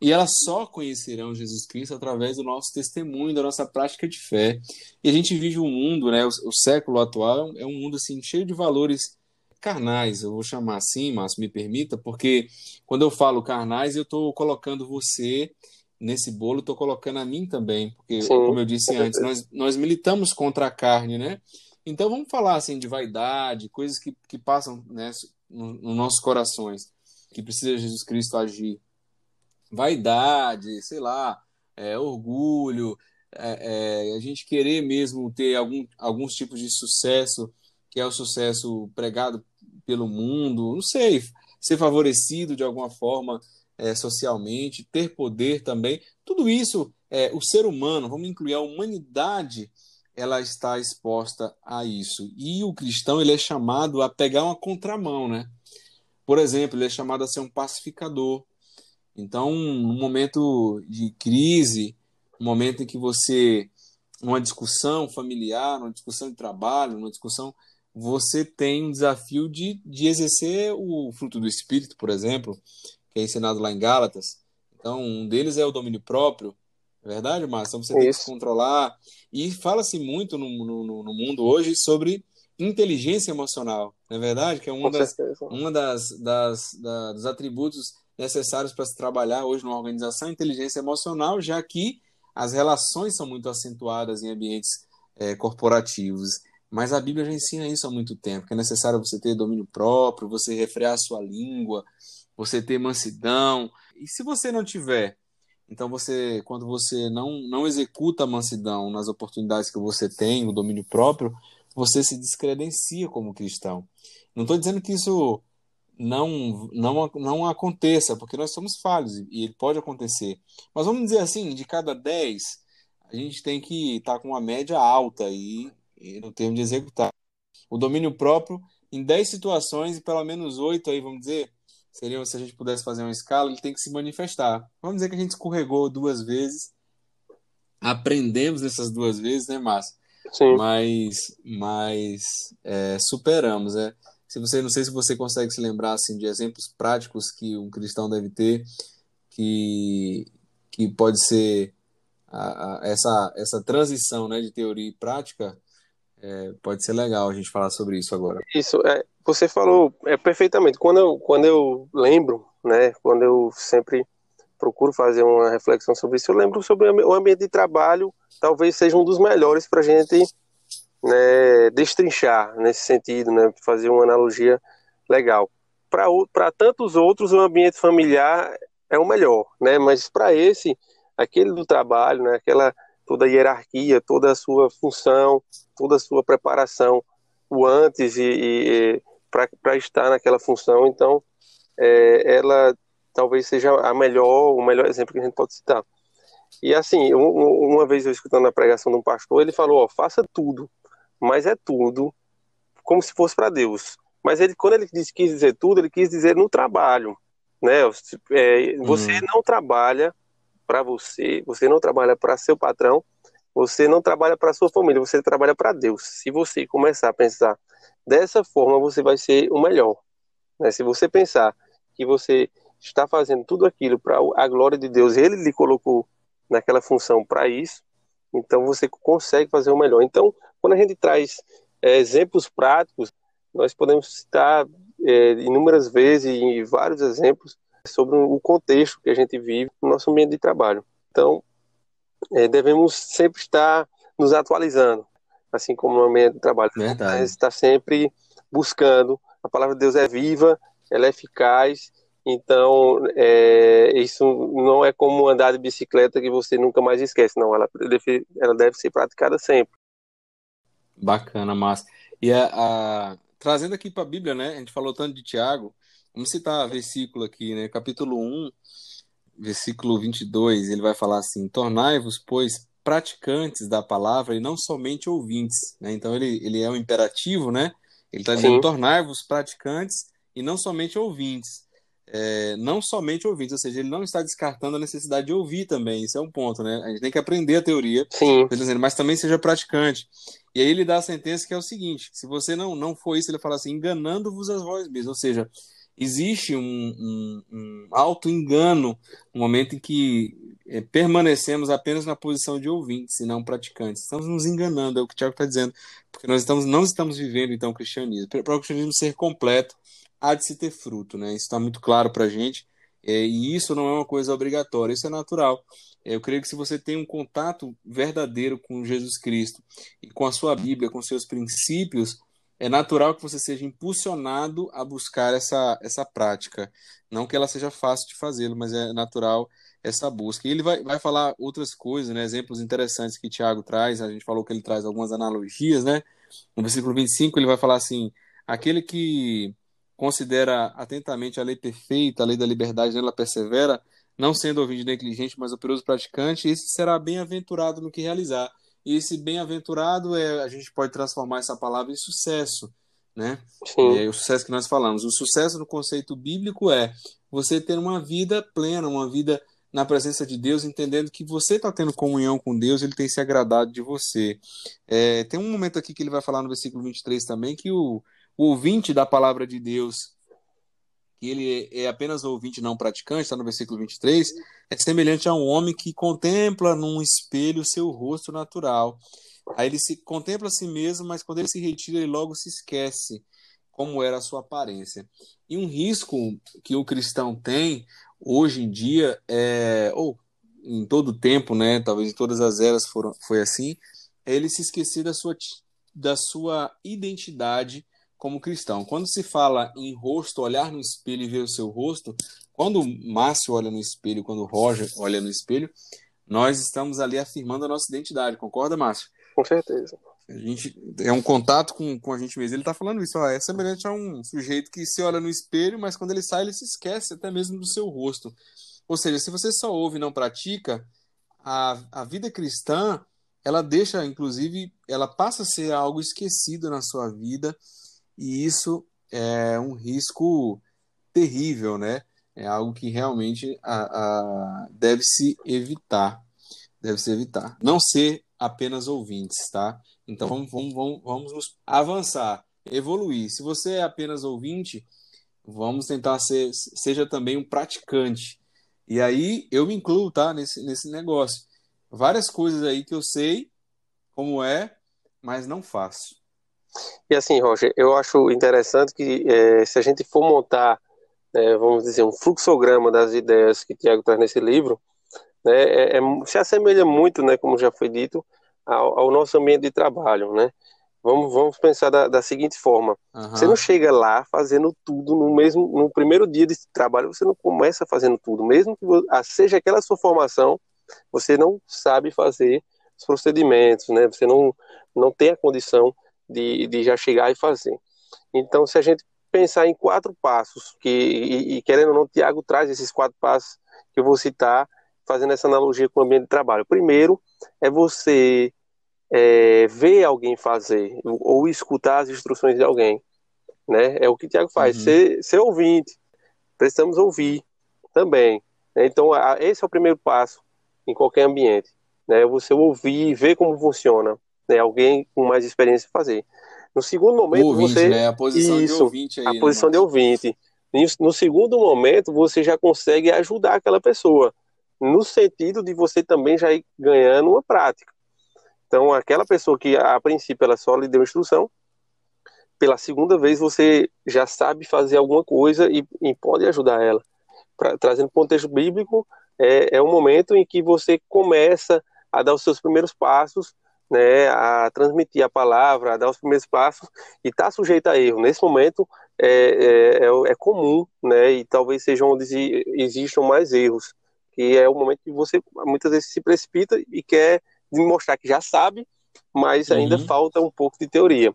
e elas só conhecerão Jesus Cristo através do nosso testemunho, da nossa prática de fé. E a gente vive um mundo, né, o, o século atual é um mundo assim cheio de valores carnais, eu vou chamar assim, mas me permita, porque quando eu falo carnais, eu estou colocando você nesse bolo, estou colocando a mim também, porque, Sim, como eu disse antes, nós, nós militamos contra a carne, né? Então vamos falar assim de vaidade, coisas que, que passam né, nos no nossos corações, que precisa Jesus Cristo agir. Vaidade, sei lá, é, orgulho, é, é, a gente querer mesmo ter algum, alguns tipos de sucesso, que é o sucesso pregado pelo mundo, não sei, ser favorecido de alguma forma é, socialmente, ter poder também. Tudo isso, é, o ser humano, vamos incluir a humanidade, ela está exposta a isso. E o cristão ele é chamado a pegar uma contramão, né? Por exemplo, ele é chamado a ser um pacificador. Então, no momento de crise, no momento em que você uma discussão familiar, uma discussão de trabalho, uma discussão, você tem um desafio de, de exercer o fruto do Espírito, por exemplo, que é ensinado lá em Gálatas. Então, um deles é o domínio próprio, é verdade, Márcio? Então, você tem Isso. que se controlar. E fala-se muito no, no, no, mundo hoje sobre inteligência emocional, não é verdade? Que é uma das, uma das, das, das, dos atributos necessários para se trabalhar hoje numa organização, inteligência emocional, já que as relações são muito acentuadas em ambientes é, corporativos. Mas a Bíblia já ensina isso há muito tempo, que é necessário você ter domínio próprio, você refrear a sua língua, você ter mansidão. E se você não tiver, então você, quando você não, não executa a mansidão nas oportunidades que você tem, o domínio próprio, você se descredencia como cristão. Não estou dizendo que isso não, não, não aconteça, porque nós somos falhos e ele pode acontecer. Mas vamos dizer assim, de cada 10, a gente tem que estar tá com uma média alta aí, no termo de executar. O domínio próprio, em 10 situações, e pelo menos 8 aí, vamos dizer, seria se a gente pudesse fazer uma escala, ele tem que se manifestar. Vamos dizer que a gente escorregou duas vezes, aprendemos essas duas vezes, né, Márcio? Sim. Mas, mas é, superamos, né? Se você, não sei se você consegue se lembrar assim de exemplos práticos que um cristão deve ter, que que pode ser a, a, essa, essa transição né, de teoria e prática, é, pode ser legal a gente falar sobre isso agora. Isso, é, você falou é, perfeitamente. Quando eu, quando eu lembro, né, quando eu sempre procuro fazer uma reflexão sobre isso, eu lembro sobre o ambiente de trabalho, talvez seja um dos melhores para a gente né, destrinchar nesse sentido, né, fazer uma analogia legal. Para tantos outros, o ambiente familiar é o melhor, né, mas para esse, aquele do trabalho, né, aquela toda a hierarquia, toda a sua função, toda a sua preparação, o antes e, e para estar naquela função, então é, ela talvez seja a melhor, o melhor exemplo que a gente pode citar. E assim, uma vez eu escutando a pregação de um pastor, ele falou: ó, faça tudo, mas é tudo como se fosse para Deus. Mas ele, quando ele disse, quis dizer tudo, ele quis dizer no trabalho, né? É, você hum. não trabalha para você, você não trabalha para seu patrão, você não trabalha para sua família, você trabalha para Deus. Se você começar a pensar dessa forma, você vai ser o melhor. Né? Se você pensar que você está fazendo tudo aquilo para a glória de Deus, ele lhe colocou naquela função para isso, então você consegue fazer o melhor. Então, quando a gente traz é, exemplos práticos, nós podemos citar é, inúmeras vezes e vários exemplos sobre o contexto que a gente vive no nosso ambiente de trabalho. Então, devemos sempre estar nos atualizando, assim como no ambiente de trabalho. Verdade. Estar sempre buscando. A palavra de Deus é viva, ela é eficaz então, é, isso não é como andar de bicicleta que você nunca mais esquece, não. Ela deve, ela deve ser praticada sempre. Bacana, massa. E a, a... trazendo aqui para a Bíblia, né? A gente falou tanto de Tiago. Vamos citar versículo aqui, né? Capítulo 1, versículo 22. Ele vai falar assim: Tornai-vos, pois, praticantes da palavra e não somente ouvintes. Né? Então, ele, ele é um imperativo, né? Ele está dizendo: Tornai-vos praticantes e não somente ouvintes é, não somente ouvintes, ou seja, ele não está descartando a necessidade de ouvir também, isso é um ponto, né? A gente tem que aprender a teoria, Sim. mas também seja praticante. E aí ele dá a sentença que é o seguinte: se você não, não for isso, ele fala assim, enganando-vos as vós mesmos, ou seja, existe um, um, um auto-engano no momento em que é, permanecemos apenas na posição de ouvintes e não praticantes. Estamos nos enganando, é o que o Tiago está dizendo, porque nós estamos, não estamos vivendo então o cristianismo. Para o cristianismo ser completo, há de se ter fruto, né? Isso está muito claro para a gente. É, e isso não é uma coisa obrigatória, isso é natural. É, eu creio que se você tem um contato verdadeiro com Jesus Cristo e com a sua Bíblia, com seus princípios, é natural que você seja impulsionado a buscar essa, essa prática. Não que ela seja fácil de fazê-lo, mas é natural essa busca. E ele vai, vai falar outras coisas, né? exemplos interessantes que Tiago traz. A gente falou que ele traz algumas analogias, né? No versículo 25, ele vai falar assim: aquele que considera atentamente a lei perfeita, a lei da liberdade, nela persevera, não sendo ouvinte negligente, mas operoso praticante, esse será bem-aventurado no que realizar. E esse bem-aventurado é a gente pode transformar essa palavra em sucesso, né? Sim. É o sucesso que nós falamos. O sucesso no conceito bíblico é você ter uma vida plena, uma vida na presença de Deus, entendendo que você está tendo comunhão com Deus, ele tem se agradado de você. É, tem um momento aqui que ele vai falar no versículo 23 também que o, o ouvinte da palavra de Deus, que ele é apenas ouvinte não praticante, está no versículo 23, é semelhante a um homem que contempla num espelho seu rosto natural. Aí ele se contempla a si mesmo, mas quando ele se retira, ele logo se esquece como era a sua aparência. E um risco que o cristão tem hoje em dia é, ou em todo o tempo, né, talvez em todas as eras foram, foi assim, é ele se esquecer da sua, da sua identidade como cristão. Quando se fala em rosto, olhar no espelho e ver o seu rosto, quando o Márcio olha no espelho, quando o Roger olha no espelho, nós estamos ali afirmando a nossa identidade. Concorda, Márcio? Com certeza. A gente é um contato com, com a gente mesmo. Ele está falando isso, ó, é semelhante a um sujeito que se olha no espelho, mas quando ele sai, ele se esquece até mesmo do seu rosto. Ou seja, se você só ouve e não pratica, a, a vida cristã, ela deixa, inclusive, ela passa a ser algo esquecido na sua vida e isso é um risco terrível, né? É algo que realmente a, a, deve se evitar. Deve se evitar. Não ser apenas ouvintes, tá? Então vamos, vamos, vamos, vamos avançar, evoluir. Se você é apenas ouvinte, vamos tentar ser, seja também um praticante. E aí eu me incluo, tá? Nesse, nesse negócio. várias coisas aí que eu sei como é, mas não faço. E assim, Roger, eu acho interessante que é, se a gente for montar, é, vamos dizer, um fluxograma das ideias que Tiago traz nesse livro, né, é, é, se assemelha muito, né, como já foi dito, ao, ao, nosso ambiente de trabalho, né? Vamos, vamos pensar da, da seguinte forma: uhum. você não chega lá fazendo tudo no mesmo, no primeiro dia de trabalho, você não começa fazendo tudo, mesmo que ah, seja aquela sua formação, você não sabe fazer os procedimentos, né? Você não não tem a condição de, de já chegar e fazer. Então, se a gente pensar em quatro passos, que, e, e querendo ou não, o Tiago traz esses quatro passos que eu vou citar, fazendo essa analogia com o ambiente de trabalho. Primeiro, é você é, ver alguém fazer, ou escutar as instruções de alguém. Né? É o que o Tiago faz, uhum. ser, ser ouvinte. Precisamos ouvir também. Né? Então, esse é o primeiro passo em qualquer ambiente. Né? Você ouvir, ver como funciona né, alguém com mais experiência fazer. No segundo momento, ouvinte, você. Né? A posição Isso, de ouvinte aí. A né, posição de ouvinte. No segundo momento, você já consegue ajudar aquela pessoa, no sentido de você também já ir ganhando uma prática. Então, aquela pessoa que a princípio ela só lhe deu instrução, pela segunda vez você já sabe fazer alguma coisa e, e pode ajudar ela. Pra, trazendo contexto bíblico, é, é o momento em que você começa a dar os seus primeiros passos né, a transmitir a palavra, a dar os primeiros passos e está sujeito a erro. Nesse momento é, é, é, é, comum, né, e talvez seja onde existam mais erros, que é o momento que você muitas vezes se precipita e quer mostrar que já sabe, mas ainda uhum. falta um pouco de teoria.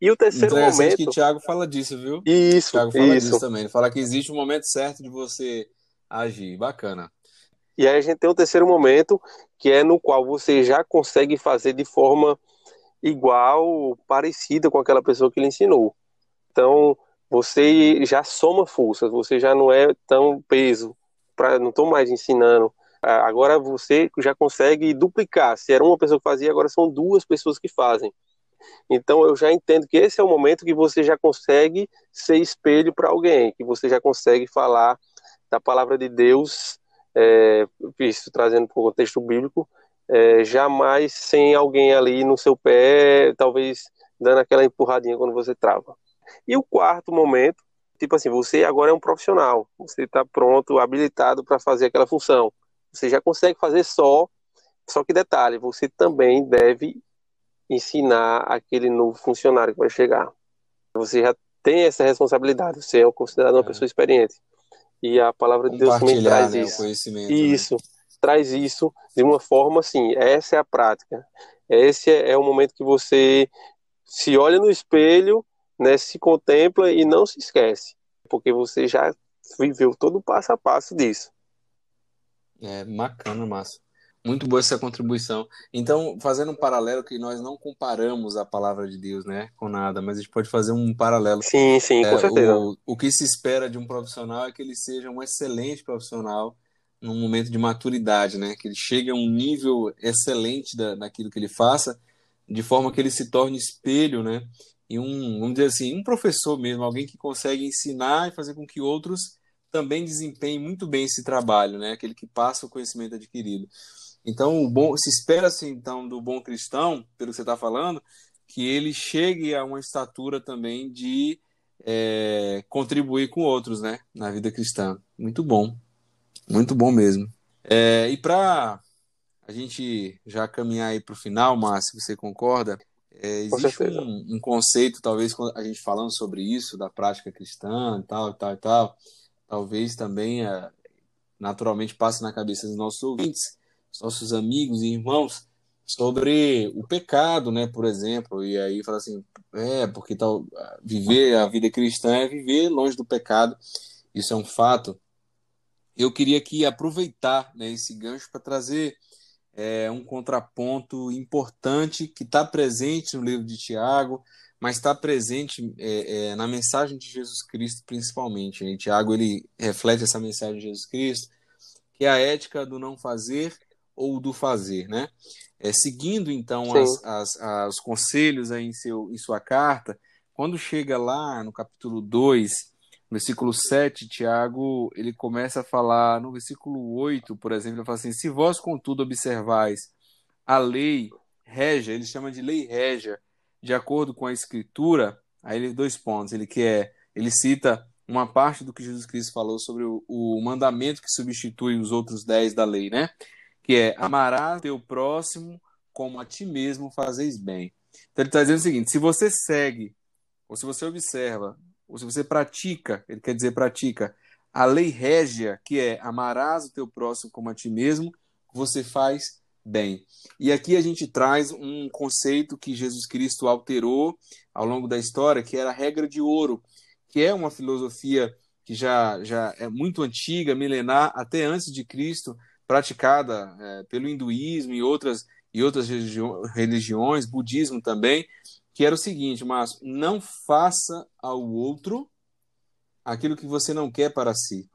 E o terceiro momento. que o Thiago fala disso, viu? Isso. O Thiago fala isso. disso também. Ele fala que existe um momento certo de você agir. Bacana. E aí a gente tem o terceiro momento, que é no qual você já consegue fazer de forma igual, parecida com aquela pessoa que lhe ensinou. Então, você já soma forças, você já não é tão peso, pra, não estou mais ensinando. Agora você já consegue duplicar. Se era uma pessoa que fazia, agora são duas pessoas que fazem. Então eu já entendo que esse é o momento que você já consegue ser espelho para alguém, que você já consegue falar da palavra de Deus é, isso trazendo para o contexto bíblico, é, jamais sem alguém ali no seu pé, talvez dando aquela empurradinha quando você trava. E o quarto momento, tipo assim, você agora é um profissional, você está pronto, habilitado para fazer aquela função. Você já consegue fazer só, só que detalhe, você também deve ensinar aquele novo funcionário que vai chegar. Você já tem essa responsabilidade, você é considerado uma é. pessoa experiente. E a palavra de Deus também traz né, isso. Né? Isso, né? traz isso de uma forma assim. Essa é a prática. Esse é, é o momento que você se olha no espelho, né, se contempla e não se esquece, porque você já viveu todo o passo a passo disso. É bacana, Márcio. Muito boa essa contribuição. Então, fazendo um paralelo que nós não comparamos a palavra de Deus, né, com nada, mas a gente pode fazer um paralelo. Sim, sim, é, com certeza. O, o que se espera de um profissional é que ele seja um excelente profissional num momento de maturidade, né, que ele chegue a um nível excelente da, daquilo que ele faça, de forma que ele se torne espelho, né, e um, vamos dizer assim, um professor mesmo, alguém que consegue ensinar e fazer com que outros também desempenhem muito bem esse trabalho, né, aquele que passa o conhecimento adquirido. Então, o bom, se espera-se então do bom cristão, pelo que você está falando, que ele chegue a uma estatura também de é, contribuir com outros, né, na vida cristã. Muito bom, muito bom mesmo. É, e para a gente já caminhar aí para o final, Márcio, você concorda? É, existe um, um, conceito, talvez, a gente falando sobre isso, da prática cristã e tal, e tal, e tal, talvez também, é, naturalmente, passe na cabeça dos nossos ouvintes, nossos amigos e irmãos sobre o pecado, né, por exemplo, e aí fala assim, é, porque tal viver a vida cristã é viver longe do pecado. Isso é um fato. Eu queria aqui aproveitar né, esse gancho para trazer é, um contraponto importante que está presente no livro de Tiago, mas está presente é, é, na mensagem de Jesus Cristo principalmente. Né? Tiago ele reflete essa mensagem de Jesus Cristo, que é a ética do não fazer ou do fazer, né? É, seguindo então as, as, as, os conselhos aí em, seu, em sua carta, quando chega lá no capítulo 2, no versículo 7, Tiago, ele começa a falar, no versículo 8, por exemplo, ele fala assim: Se vós, contudo, observais a lei régia, ele chama de lei régia, de acordo com a Escritura, aí ele dois pontos, ele quer, ele cita uma parte do que Jesus Cristo falou sobre o, o mandamento que substitui os outros dez da lei, né? Que é amarás teu próximo como a ti mesmo fazeis bem. Então ele está dizendo o seguinte: se você segue, ou se você observa ou se você pratica, ele quer dizer pratica, a lei régia, que é amarás o teu próximo como a ti mesmo, você faz bem. E aqui a gente traz um conceito que Jesus Cristo alterou ao longo da história, que era a regra de ouro, que é uma filosofia que já, já é muito antiga, milenar, até antes de Cristo, praticada é, pelo hinduísmo e outras, e outras religiões, budismo também, que era o seguinte, Márcio, não faça ao outro aquilo que você não quer para si.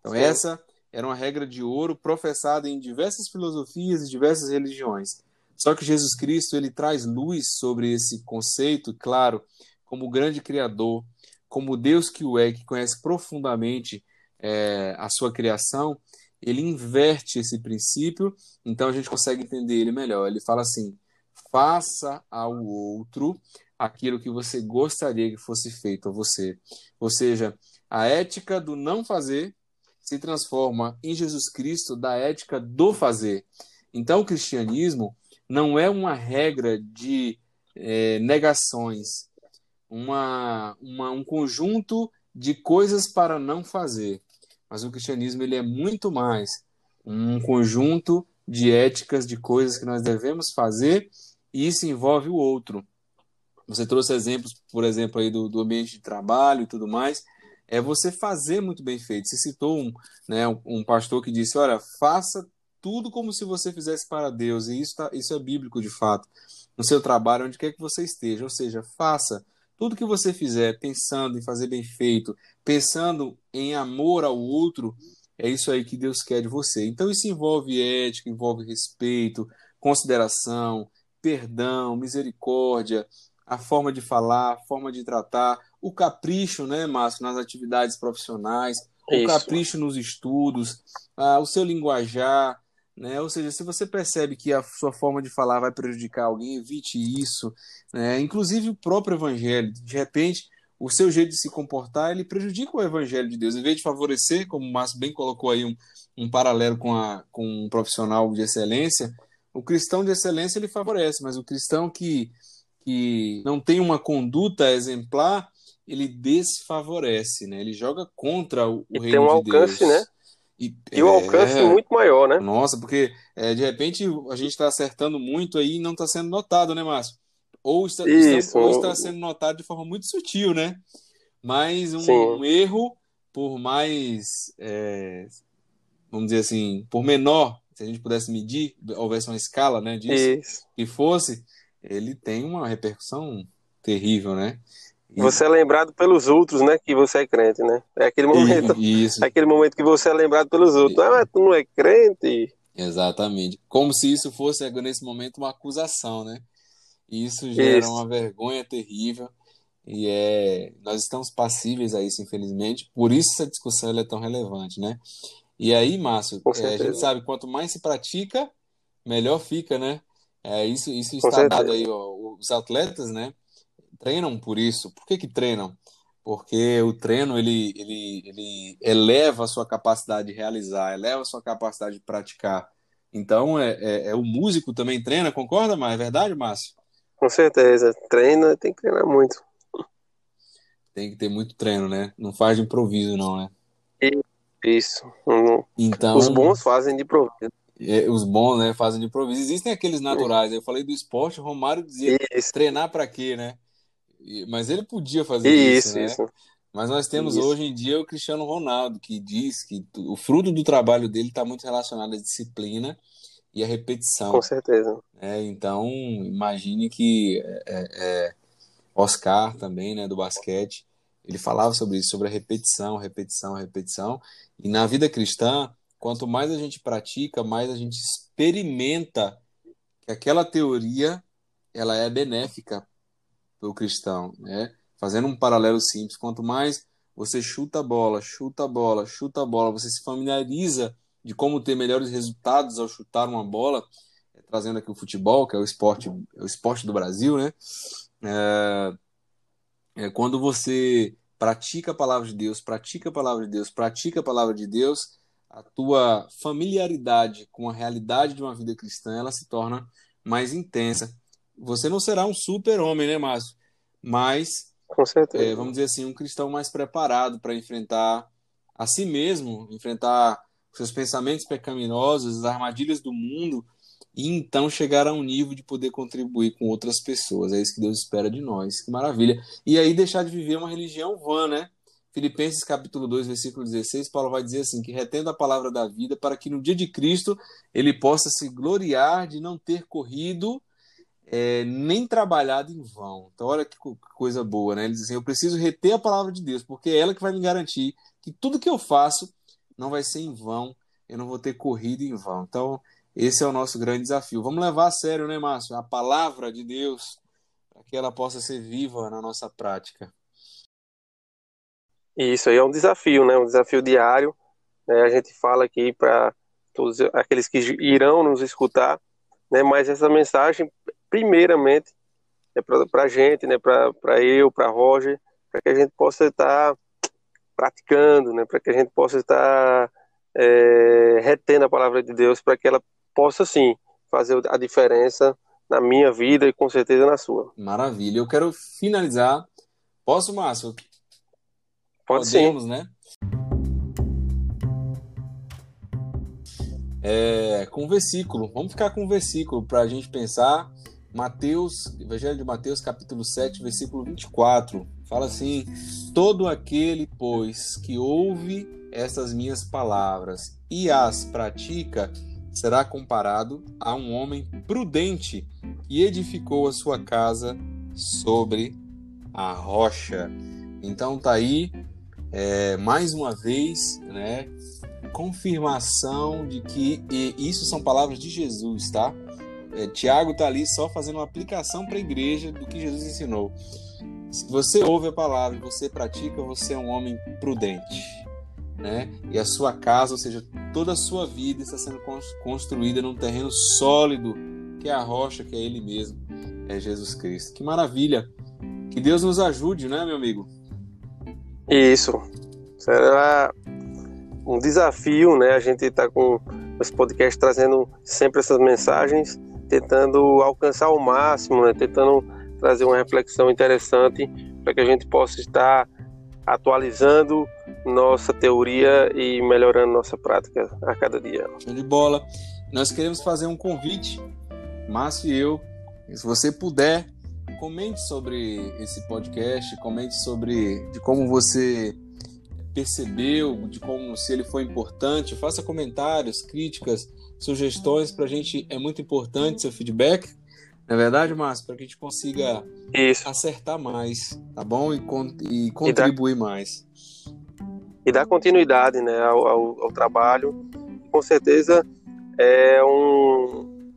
Então, Sim. essa era uma regra de ouro professada em diversas filosofias e diversas religiões. Só que Jesus Cristo ele traz luz sobre esse conceito, claro, como grande criador, como Deus que o é, que conhece profundamente é, a sua criação, ele inverte esse princípio, então a gente consegue entender ele melhor. Ele fala assim: faça ao outro aquilo que você gostaria que fosse feito a você. Ou seja, a ética do não fazer se transforma em Jesus Cristo da ética do fazer. Então, o cristianismo não é uma regra de é, negações, uma, uma, um conjunto de coisas para não fazer. Mas o cristianismo ele é muito mais um conjunto de éticas, de coisas que nós devemos fazer e isso envolve o outro. Você trouxe exemplos, por exemplo, aí do, do ambiente de trabalho e tudo mais. É você fazer muito bem feito. Você citou um, né, um, pastor que disse: Olha, faça tudo como se você fizesse para Deus. E isso, tá, isso é bíblico de fato. No seu trabalho, onde quer que você esteja. Ou seja, faça tudo que você fizer pensando em fazer bem feito, pensando em amor ao outro. É isso aí que Deus quer de você. Então, isso envolve ética, envolve respeito, consideração, perdão, misericórdia, a forma de falar, a forma de tratar, o capricho, né, Márcio, nas atividades profissionais, Isso. o capricho nos estudos, ah, o seu linguajar, né? Ou seja, se você percebe que a sua forma de falar vai prejudicar alguém, evite isso, né? Inclusive o próprio evangelho, de repente, o seu jeito de se comportar, ele prejudica o evangelho de Deus, em vez de favorecer, como o Márcio bem colocou aí um, um paralelo com, a, com um profissional de excelência, o cristão de excelência ele favorece, mas o cristão que, que não tem uma conduta exemplar, ele desfavorece, né? Ele joga contra o, o reino tem um de alcance, Deus. né? E, e o é, alcance muito maior, né? Nossa, porque é, de repente a gente está acertando muito aí e não está sendo notado, né, Márcio? Ou está, Isso. ou está sendo notado de forma muito sutil, né? Mas um, um erro, por mais, é, vamos dizer assim, por menor se a gente pudesse medir, houvesse uma escala né, disso, Isso. que fosse, ele tem uma repercussão terrível, né? Você é lembrado pelos outros, né? Que você é crente, né? É aquele momento. Isso. É aquele momento que você é lembrado pelos outros. Ah, mas tu não é crente? Exatamente. Como se isso fosse, nesse momento, uma acusação, né? E isso gera isso. uma vergonha terrível. E é, nós estamos passíveis a isso, infelizmente. Por isso essa discussão é tão relevante, né? E aí, Márcio, é, a gente sabe, quanto mais se pratica, melhor fica, né? É, isso, isso está dado aí, ó, os atletas, né, treinam por isso. Por que que treinam? Porque o treino, ele, ele, ele eleva a sua capacidade de realizar, eleva a sua capacidade de praticar. Então, é, é, é o músico também treina, concorda, mas é verdade, Márcio? Com certeza, treina, tem que treinar muito. Tem que ter muito treino, né? Não faz de improviso, não, né? Isso. Uhum. Então, os bons fazem de improviso. É, os bons, né, fazem de improviso. Existem aqueles naturais. Eu falei do esporte, o Romário dizia isso. treinar para quê, né? Mas ele podia fazer isso, isso né? Isso. Mas nós temos isso. hoje em dia o Cristiano Ronaldo, que diz que o fruto do trabalho dele está muito relacionado à disciplina e à repetição. Com certeza. É, então, imagine que é, é, é Oscar também, né, do basquete, ele falava sobre isso, sobre a repetição, repetição, repetição. E na vida cristã, quanto mais a gente pratica, mais a gente experimenta que aquela teoria ela é benéfica para o cristão, né? Fazendo um paralelo simples, quanto mais você chuta a bola, chuta a bola, chuta a bola, você se familiariza de como ter melhores resultados ao chutar uma bola, é, trazendo aqui o futebol, que é o esporte, é o esporte do Brasil, né? É, é quando você pratica a palavra de Deus, pratica a palavra de Deus, pratica a palavra de Deus, a tua familiaridade com a realidade de uma vida cristã, ela se torna mais intensa. Você não será um super-homem, né, Márcio? Mas, com certeza. É, vamos dizer assim, um cristão mais preparado para enfrentar a si mesmo, enfrentar seus pensamentos pecaminosos, as armadilhas do mundo, e então chegar a um nível de poder contribuir com outras pessoas. É isso que Deus espera de nós. Que maravilha. E aí deixar de viver uma religião vã, né? Filipenses capítulo 2, versículo 16, Paulo vai dizer assim, que retendo a palavra da vida para que no dia de Cristo ele possa se gloriar de não ter corrido é, nem trabalhado em vão. Então olha que coisa boa, né? Ele diz assim, eu preciso reter a palavra de Deus, porque é ela que vai me garantir que tudo que eu faço não vai ser em vão, eu não vou ter corrido em vão. Então esse é o nosso grande desafio. Vamos levar a sério, né, Márcio? A palavra de Deus, para que ela possa ser viva na nossa prática. Isso aí é um desafio, né? Um desafio diário. Né? A gente fala aqui para todos aqueles que irão nos escutar, né? Mas essa mensagem, primeiramente, é para a gente, né? Para eu, para Roger, para que a gente possa estar praticando, né? Para que a gente possa estar é, retendo a palavra de Deus, para que ela possa sim fazer a diferença na minha vida e com certeza na sua. Maravilha. Eu quero finalizar. Posso, Márcio? Pode Podemos, ser. né? É, com o versículo. Vamos ficar com o versículo para a gente pensar. Mateus, Evangelho de Mateus, capítulo 7, versículo 24. Fala assim: Todo aquele, pois, que ouve estas minhas palavras e as pratica, será comparado a um homem prudente que edificou a sua casa sobre a rocha. Então tá aí é, mais uma vez, né, confirmação de que isso são palavras de Jesus, tá? É, Tiago está ali só fazendo uma aplicação para a igreja do que Jesus ensinou. Se você ouve a palavra e você pratica, você é um homem prudente, né? E a sua casa, ou seja, toda a sua vida está sendo construída num terreno sólido, que é a rocha, que é Ele mesmo, é Jesus Cristo. Que maravilha! Que Deus nos ajude, né, meu amigo? Isso. Será um desafio, né? A gente está com esse podcast trazendo sempre essas mensagens, tentando alcançar o máximo, né? Tentando trazer uma reflexão interessante para que a gente possa estar atualizando nossa teoria e melhorando nossa prática a cada dia. Show de bola. Nós queremos fazer um convite, Márcio e eu, se você puder comente sobre esse podcast, comente sobre de como você percebeu, de como se ele foi importante, faça comentários, críticas, sugestões para a gente é muito importante seu feedback. Não é verdade, Márcio? Para que a gente consiga Isso. acertar mais, tá bom? E, con e contribuir e dá, mais. E dar continuidade né, ao, ao, ao trabalho. Com certeza é um,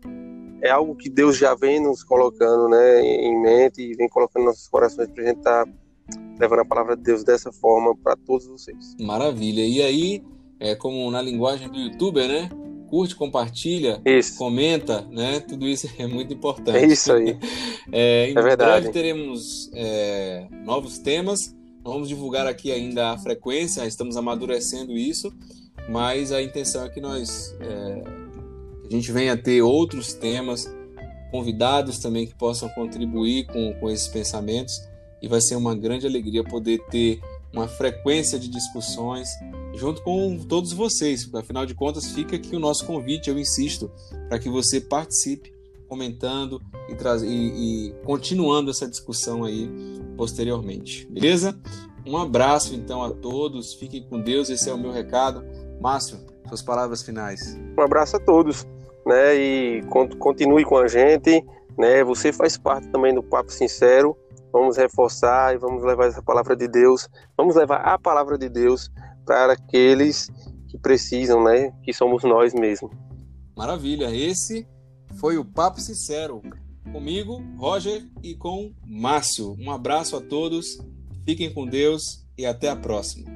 é algo que Deus já vem nos colocando né, em mente e vem colocando nos nossos corações para a gente estar tá levando a palavra de Deus dessa forma para todos vocês. Maravilha. E aí, é como na linguagem do youtuber, né? Curte, compartilha, isso. comenta, né? Tudo isso é muito importante. É isso aí. é, em é verdade. breve teremos é, novos temas. Vamos divulgar aqui ainda a frequência, estamos amadurecendo isso, mas a intenção é que nós é, a gente venha ter outros temas, convidados também que possam contribuir com, com esses pensamentos e vai ser uma grande alegria poder ter uma frequência de discussões junto com todos vocês. Afinal de contas, fica aqui o nosso convite, eu insisto, para que você participe comentando e, e, e continuando essa discussão aí posteriormente. Beleza? Um abraço então a todos, fiquem com Deus, esse é o meu recado. Márcio, suas palavras finais. Um abraço a todos, né? E continue com a gente, né? Você faz parte também do Papo Sincero. Vamos reforçar e vamos levar essa palavra de Deus. Vamos levar a palavra de Deus para aqueles que precisam, né? Que somos nós mesmos. Maravilha. Esse foi o Papo Sincero comigo, Roger e com Márcio. Um abraço a todos. Fiquem com Deus e até a próxima.